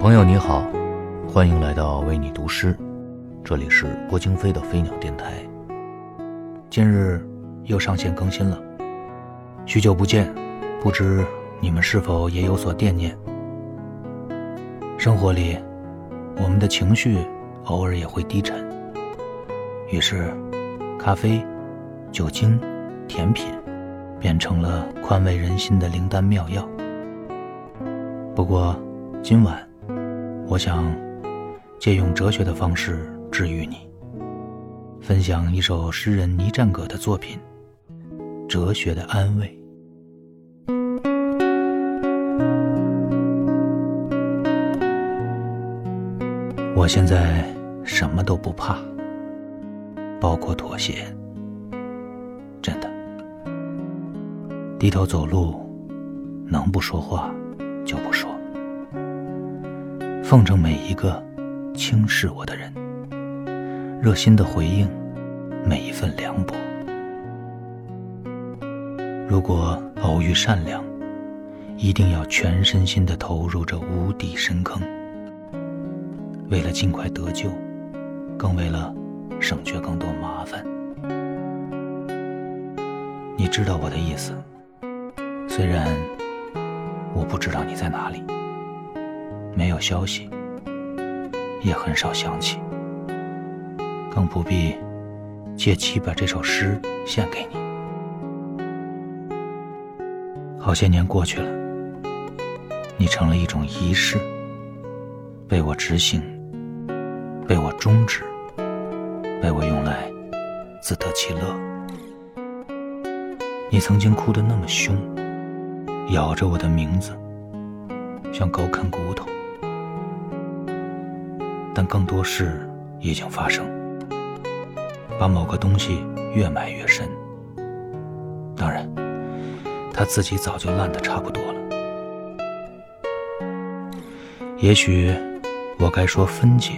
朋友你好，欢迎来到为你读诗，这里是郭京飞的飞鸟电台。今日又上线更新了，许久不见，不知你们是否也有所惦念？生活里，我们的情绪偶尔也会低沉，于是，咖啡、酒精、甜品，变成了宽慰人心的灵丹妙药。不过，今晚。我想借用哲学的方式治愈你，分享一首诗人倪占葛的作品《哲学的安慰》。我现在什么都不怕，包括妥协。真的，低头走路，能不说话就不说。奉承每一个轻视我的人，热心的回应每一份凉薄。如果偶遇善良，一定要全身心的投入这无底深坑。为了尽快得救，更为了省却更多麻烦。你知道我的意思，虽然我不知道你在哪里。没有消息，也很少想起，更不必借机把这首诗献给你。好些年过去了，你成了一种仪式，被我执行，被我终止，被我用来自得其乐。你曾经哭得那么凶，咬着我的名字，像狗啃骨头。但更多事已经发生，把某个东西越埋越深。当然，他自己早就烂得差不多了。也许我该说分解，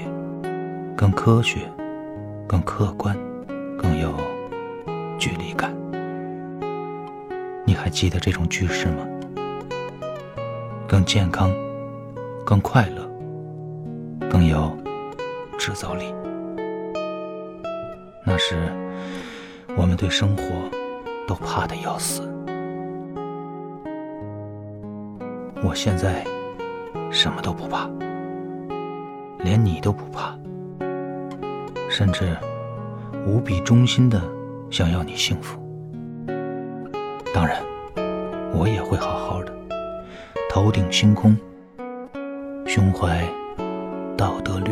更科学，更客观，更有距离感。你还记得这种句式吗？更健康，更快乐，更有。制造力，那时我们对生活都怕的要死。我现在什么都不怕，连你都不怕，甚至无比忠心的想要你幸福。当然，我也会好好的，头顶星空，胸怀道德律。